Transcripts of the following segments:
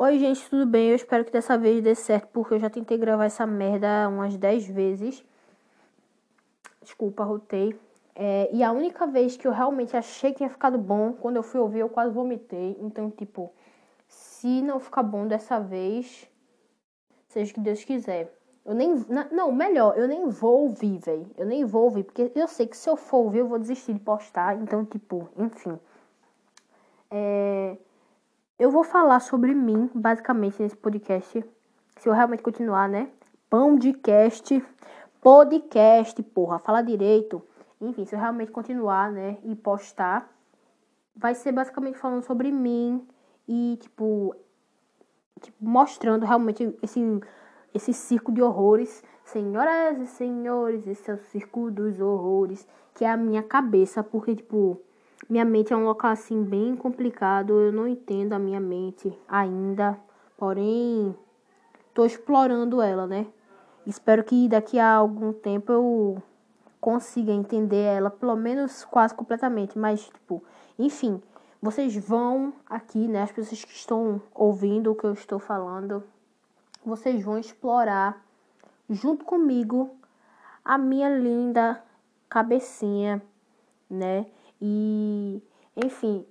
Oi, gente, tudo bem? Eu espero que dessa vez dê certo, porque eu já tentei gravar essa merda umas 10 vezes. Desculpa, rotei. É, e a única vez que eu realmente achei que tinha ficado bom, quando eu fui ouvir, eu quase vomitei. Então, tipo, se não ficar bom dessa vez, seja o que Deus quiser. Eu nem. Não, melhor, eu nem vou ouvir, velho. Eu nem vou ouvir, porque eu sei que se eu for ouvir, eu vou desistir de postar. Então, tipo, enfim. É, eu vou falar sobre mim, basicamente, nesse podcast. Se eu realmente continuar, né? Pão de cast. Podcast, porra, fala direito. Enfim, se eu realmente continuar, né? E postar, vai ser basicamente falando sobre mim e, tipo, tipo mostrando realmente esse, esse circo de horrores. Senhoras e senhores, esse é o circo dos horrores, que é a minha cabeça, porque, tipo, minha mente é um local assim bem complicado. Eu não entendo a minha mente ainda. Porém, tô explorando ela, né? Espero que daqui a algum tempo eu consiga entender ela, pelo menos quase completamente. Mas, tipo, enfim, vocês vão aqui, né? As pessoas que estão ouvindo o que eu estou falando, vocês vão explorar junto comigo a minha linda cabecinha, né? E, enfim,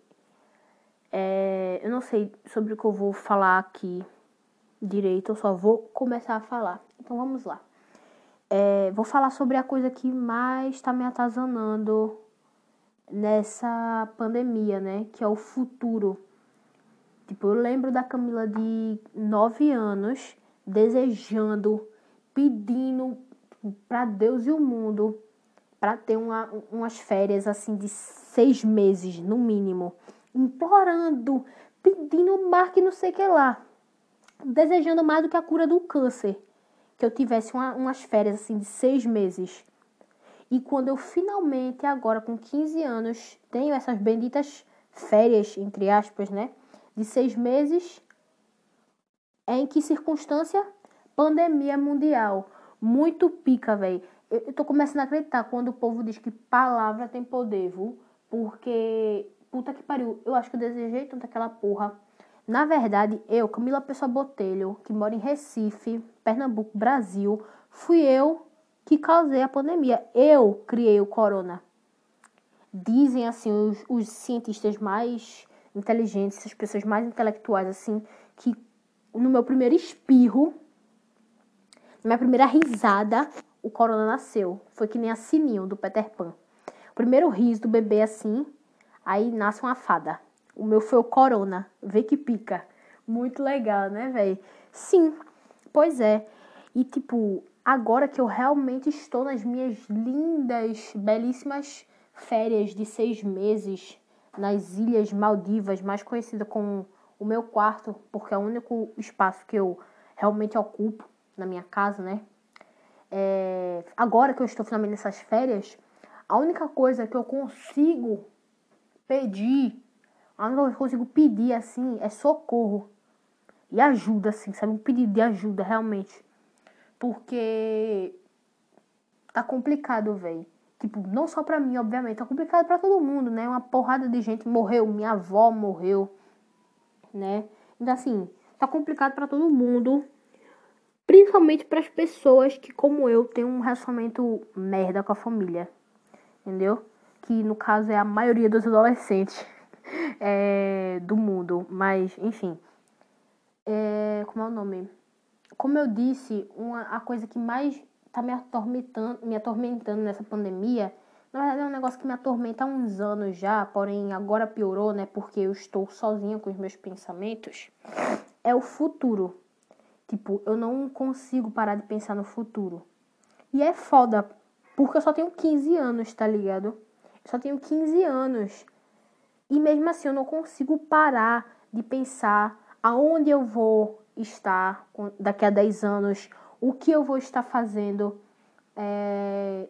é, eu não sei sobre o que eu vou falar aqui direito, eu só vou começar a falar. Então vamos lá. É, vou falar sobre a coisa que mais está me atazanando nessa pandemia, né? Que é o futuro. Tipo, eu lembro da Camila de 9 anos desejando, pedindo para Deus e o mundo para ter uma, umas férias assim de seis meses no mínimo, implorando, pedindo mar que não sei o que lá, desejando mais do que a cura do câncer, que eu tivesse uma, umas férias assim de seis meses. E quando eu finalmente, agora com 15 anos, tenho essas benditas férias, entre aspas, né? De seis meses, em que circunstância? Pandemia mundial. Muito pica, velho. Eu, tô começando a acreditar quando o povo diz que palavra tem poder, viu? Porque, puta que pariu, eu acho que eu desejei tanto aquela porra. Na verdade, eu, Camila Pessoa Botelho, que mora em Recife, Pernambuco, Brasil, fui eu que causei a pandemia. Eu criei o corona. Dizem assim os, os cientistas mais inteligentes, as pessoas mais intelectuais assim, que no meu primeiro espirro, na minha primeira risada, o corona nasceu. Foi que nem a sininho do Peter Pan. O primeiro riso do bebê assim, aí nasce uma fada. O meu foi o corona. Vê que pica. Muito legal, né, velho? Sim, pois é. E tipo, agora que eu realmente estou nas minhas lindas, belíssimas férias de seis meses nas Ilhas Maldivas, mais conhecida como o meu quarto, porque é o único espaço que eu realmente ocupo na minha casa, né? É, agora que eu estou finalmente nessas férias, a única coisa que eu consigo pedir, a única coisa que eu consigo pedir assim é socorro e ajuda, assim, sabe? Um pedido de ajuda realmente, porque tá complicado, velho. Tipo, não só pra mim, obviamente, tá complicado pra todo mundo, né? Uma porrada de gente morreu, minha avó morreu, né? Então, assim, tá complicado pra todo mundo. Principalmente para as pessoas que, como eu, têm um relacionamento merda com a família. Entendeu? Que no caso é a maioria dos adolescentes é, do mundo. Mas, enfim. É, como é o nome? Como eu disse, uma, a coisa que mais tá me atormentando, me atormentando nessa pandemia, na verdade é um negócio que me atormenta há uns anos já, porém agora piorou, né? Porque eu estou sozinha com os meus pensamentos. É o futuro Tipo, eu não consigo parar de pensar no futuro. E é foda, porque eu só tenho 15 anos, tá ligado? Eu só tenho 15 anos. E mesmo assim eu não consigo parar de pensar aonde eu vou estar daqui a 10 anos, o que eu vou estar fazendo, é,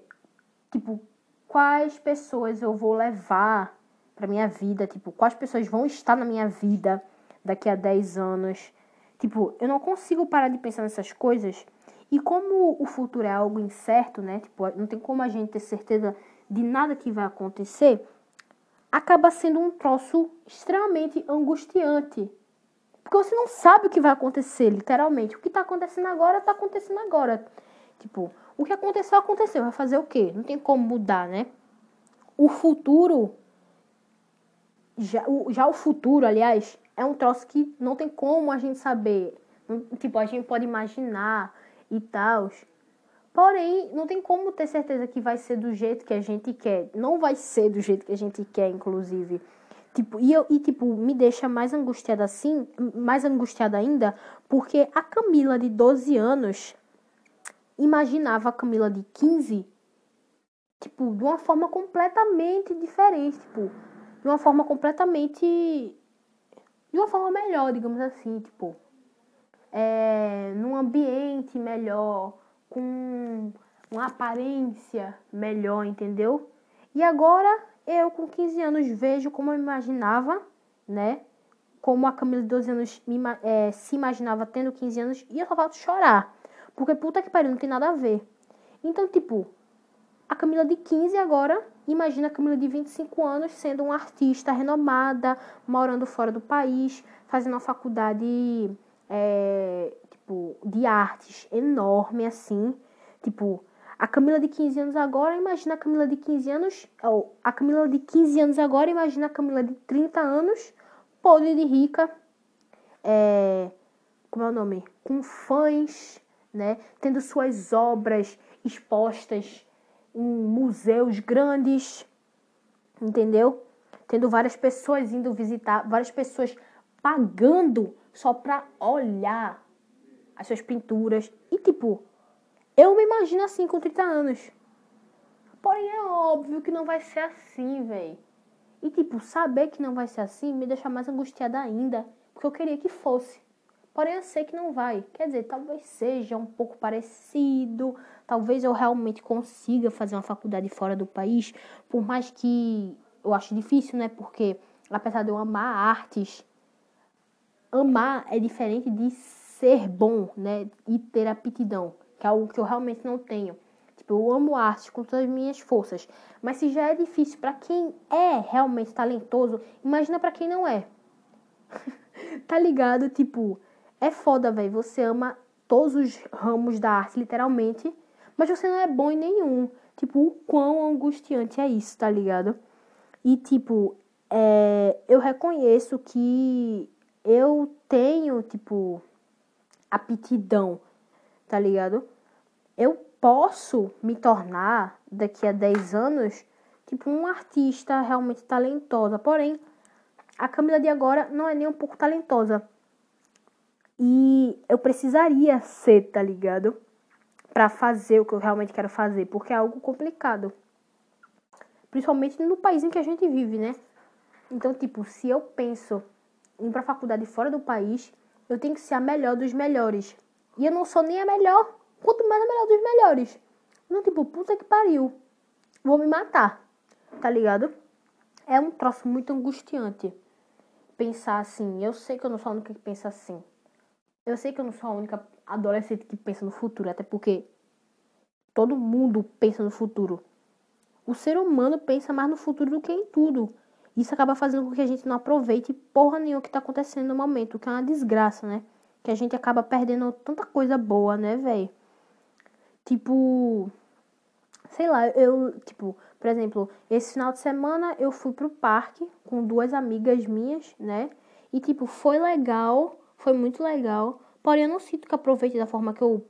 tipo, quais pessoas eu vou levar para minha vida, tipo, quais pessoas vão estar na minha vida daqui a 10 anos. Tipo, eu não consigo parar de pensar nessas coisas. E como o futuro é algo incerto, né? Tipo, não tem como a gente ter certeza de nada que vai acontecer, acaba sendo um troço extremamente angustiante. Porque você não sabe o que vai acontecer, literalmente. O que tá acontecendo agora, tá acontecendo agora. Tipo, o que aconteceu, aconteceu. Vai fazer o quê? Não tem como mudar, né? O futuro. Já o, já o futuro, aliás, é um troço que não tem como a gente saber. Tipo, a gente pode imaginar e tal. Porém, não tem como ter certeza que vai ser do jeito que a gente quer. Não vai ser do jeito que a gente quer, inclusive. Tipo, e, eu, e tipo, me deixa mais angustiada assim, mais angustiada ainda, porque a Camila de 12 anos imaginava a Camila de 15, tipo, de uma forma completamente diferente, tipo, de uma forma completamente. De uma forma melhor, digamos assim, tipo, é, num ambiente melhor, com uma aparência melhor, entendeu? E agora eu, com 15 anos, vejo como eu imaginava, né? Como a Camila de 12 anos me, é, se imaginava tendo 15 anos, e eu só falta chorar. Porque puta que pariu, não tem nada a ver. Então, tipo, a Camila de 15 agora, imagina a Camila de 25 anos sendo uma artista renomada, morando fora do país, fazendo uma faculdade é, tipo, de artes enorme, assim. Tipo, a Camila de 15 anos agora, imagina a Camila de 15 anos. Ou a Camila de 15 anos agora, imagina a Camila de 30 anos, podre de rica. É, como é o nome? Com fãs né? Tendo suas obras expostas em museus grandes, entendeu? Tendo várias pessoas indo visitar, várias pessoas pagando só para olhar as suas pinturas. E tipo, eu me imagino assim com 30 anos. Porém, é óbvio que não vai ser assim, velho. E tipo, saber que não vai ser assim me deixa mais angustiada ainda, porque eu queria que fosse. Porém, eu sei que não vai. Quer dizer, talvez seja um pouco parecido, talvez eu realmente consiga fazer uma faculdade fora do país, por mais que eu acho difícil, né? Porque apesar de eu amar artes, amar é diferente de ser bom, né? E ter aptidão, que é algo que eu realmente não tenho. Tipo, eu amo arte com todas as minhas forças, mas se já é difícil para quem é realmente talentoso, imagina para quem não é. tá ligado? Tipo, é foda, velho. Você ama todos os ramos da arte, literalmente, mas você não é bom em nenhum. Tipo, o quão angustiante é isso, tá ligado? E, tipo, é, eu reconheço que eu tenho, tipo, aptidão, tá ligado? Eu posso me tornar, daqui a 10 anos, tipo, um artista realmente talentosa. Porém, a Camila de agora não é nem um pouco talentosa. E eu precisaria ser, tá ligado? Para fazer o que eu realmente quero fazer, porque é algo complicado. Principalmente no país em que a gente vive, né? Então, tipo, se eu penso em ir pra faculdade fora do país, eu tenho que ser a melhor dos melhores. E eu não sou nem a melhor, quanto mais a melhor dos melhores. Não, tipo, puta que pariu. Vou me matar, tá ligado? É um troço muito angustiante pensar assim. Eu sei que eu não sou a única que pensa assim. Eu sei que eu não sou a única adolescente que pensa no futuro, até porque todo mundo pensa no futuro. O ser humano pensa mais no futuro do que em tudo. Isso acaba fazendo com que a gente não aproveite porra nenhuma que tá acontecendo no momento, que é uma desgraça, né? Que a gente acaba perdendo tanta coisa boa, né, velho? Tipo, sei lá, eu, tipo, por exemplo, esse final de semana eu fui pro parque com duas amigas minhas, né? E tipo, foi legal foi muito legal. Porém, eu não sinto que aproveite da forma que eu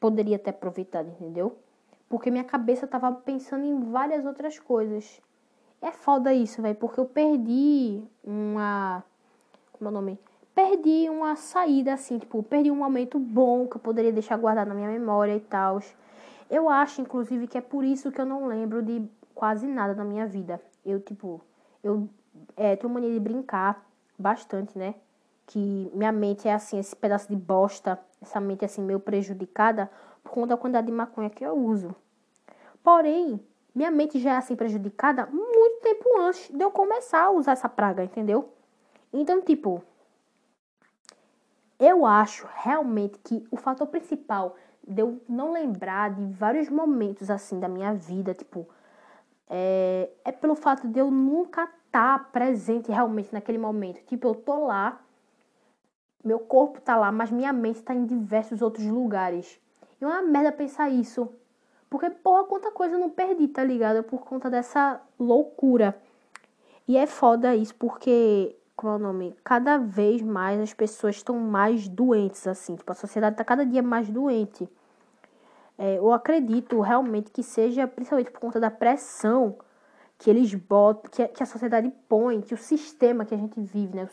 poderia ter aproveitado, entendeu? Porque minha cabeça tava pensando em várias outras coisas. É foda isso, velho, porque eu perdi uma. Como é o nome? Perdi uma saída assim, tipo, perdi um momento bom que eu poderia deixar guardado na minha memória e tal. Eu acho, inclusive, que é por isso que eu não lembro de quase nada na minha vida. Eu, tipo, eu é, tenho mania de brincar bastante, né? Que minha mente é assim, esse pedaço de bosta, essa mente assim meio prejudicada por conta da quantidade de maconha que eu uso. Porém, minha mente já é assim prejudicada muito tempo antes de eu começar a usar essa praga, entendeu? Então, tipo, eu acho realmente que o fator principal de eu não lembrar de vários momentos assim da minha vida, tipo, é, é pelo fato de eu nunca estar tá presente realmente naquele momento. Tipo, eu tô lá Meu corpo tá lá, mas minha mente tá em diversos outros lugares. E é uma merda pensar isso. Porque, porra, quanta coisa eu não perdi, tá ligado? Por conta dessa loucura. E é foda isso, porque, qual é o nome? Cada vez mais as pessoas estão mais doentes, assim. Tipo, a sociedade tá cada dia mais doente. É, eu acredito realmente que seja, principalmente por conta da pressão que eles botam, que, que a sociedade põe, que o sistema que a gente vive, né?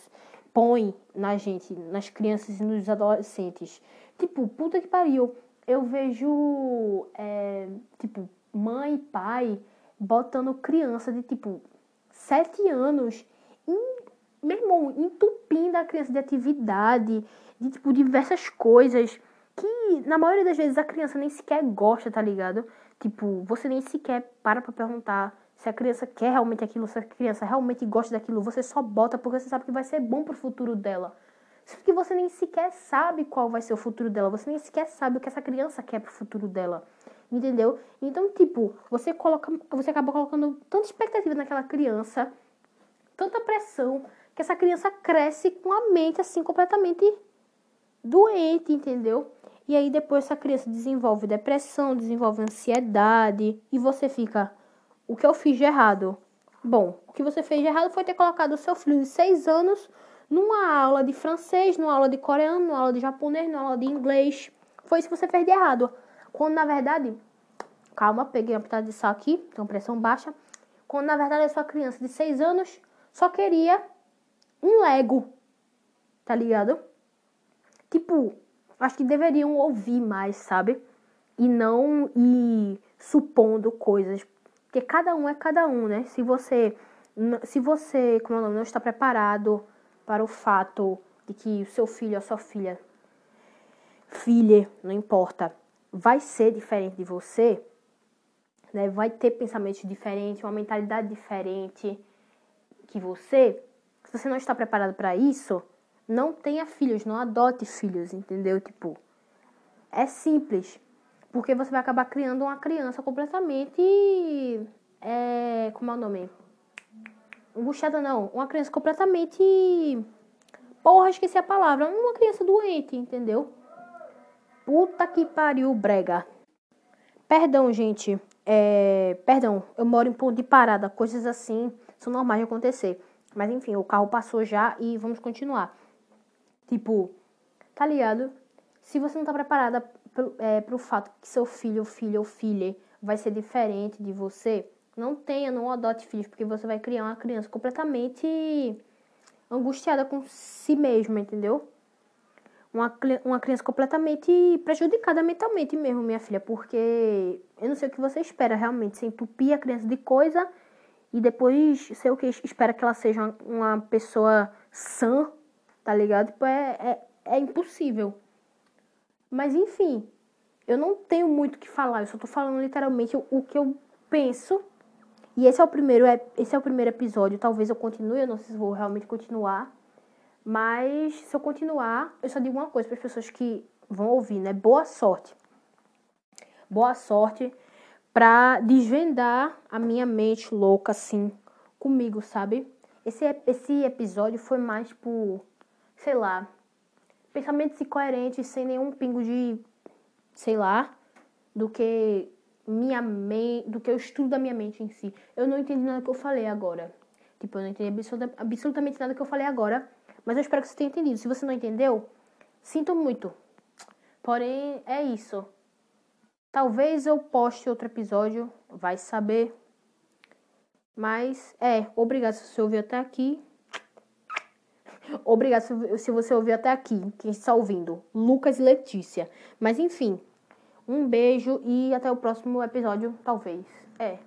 Põe na gente, nas crianças e nos adolescentes. Tipo, puta que pariu. Eu vejo, é, tipo, mãe e pai botando criança de, tipo, sete anos em, meu irmão, entupindo a criança de atividade, de, tipo, diversas coisas que, na maioria das vezes, a criança nem sequer gosta, tá ligado? Tipo, você nem sequer para pra perguntar se a criança quer realmente aquilo, se a criança realmente gosta daquilo, você só bota porque você sabe que vai ser bom pro futuro dela. Porque você nem sequer sabe qual vai ser o futuro dela, você nem sequer sabe o que essa criança quer pro futuro dela. Entendeu? Então, tipo, você coloca, você acaba colocando tanta expectativa naquela criança, tanta pressão, que essa criança cresce com a mente assim completamente doente, entendeu? E aí depois essa criança desenvolve depressão, desenvolve ansiedade e você fica, o que eu fiz de errado? Bom, o que você fez de errado foi ter colocado o seu filho de seis anos numa aula de francês, numa aula de coreano, numa aula de japonês, numa aula de inglês. Foi isso que você fez de errado. Quando na verdade, calma, peguei uma pitada de sal aqui, tem pressão baixa. Quando na verdade a sua criança de seis anos só queria um Lego, tá ligado? Tipo, acho que deveriam ouvir mais, sabe? E não ir supondo coisas porque cada um é cada um, né? Se você, se você, como é nome, não está preparado para o fato de que o seu filho ou sua filha, filha, não importa, vai ser diferente de você, né? Vai ter pensamentos diferentes, uma mentalidade diferente que você. Se você não está preparado para isso, não tenha filhos, não adote filhos, entendeu? Tipo, é simples. Porque você vai acabar criando uma criança completamente. É, como é o nome? Angustiada não. Uma criança completamente. Porra, esqueci a palavra. Uma criança doente, entendeu? Puta que pariu, brega. Perdão, gente. É, perdão, eu moro em ponto de parada. Coisas assim são normais de acontecer. Mas enfim, o carro passou já e vamos continuar. Tipo, tá ligado? Se você não tá preparada é, para o fato que seu filho, filho ou filha vai ser diferente de você, não tenha, não adote filhos, porque você vai criar uma criança completamente angustiada com si mesma, entendeu? Uma, uma criança completamente prejudicada mentalmente mesmo, minha filha, porque eu não sei o que você espera realmente, se entupir a criança de coisa e depois ser o que espera que ela seja uma, uma pessoa sã, tá ligado? Tipo, é, é, é impossível. Mas enfim, eu não tenho muito o que falar, eu só tô falando literalmente o, que eu penso. E esse é o primeiro, esse é o primeiro episódio. Talvez eu continue, eu não sei se vou realmente continuar. Mas se eu continuar, eu só digo uma coisa para as pessoas que vão ouvir, né? Boa sorte. Boa sorte para desvendar a minha mente louca assim comigo, sabe? Esse esse episódio foi mais por, sei lá, pensamentos incoerentes sem nenhum pingo de, sei lá, do que minha mente, do que o estudo da minha mente em si. Eu não entendi nada que eu falei agora. Tipo, eu não entendi absoluta, absolutamente nada que eu falei agora, mas eu espero que você tenha entendido. Se você não entendeu, sinto muito. Porém, é isso. Talvez eu poste outro episódio, vai saber. Mas, é, obrigado se você ouviu até aqui. Obrigada se você ouviu até aqui, quem está ouvindo. Lucas e Letícia. Mas enfim, um beijo e até o próximo episódio, talvez. É.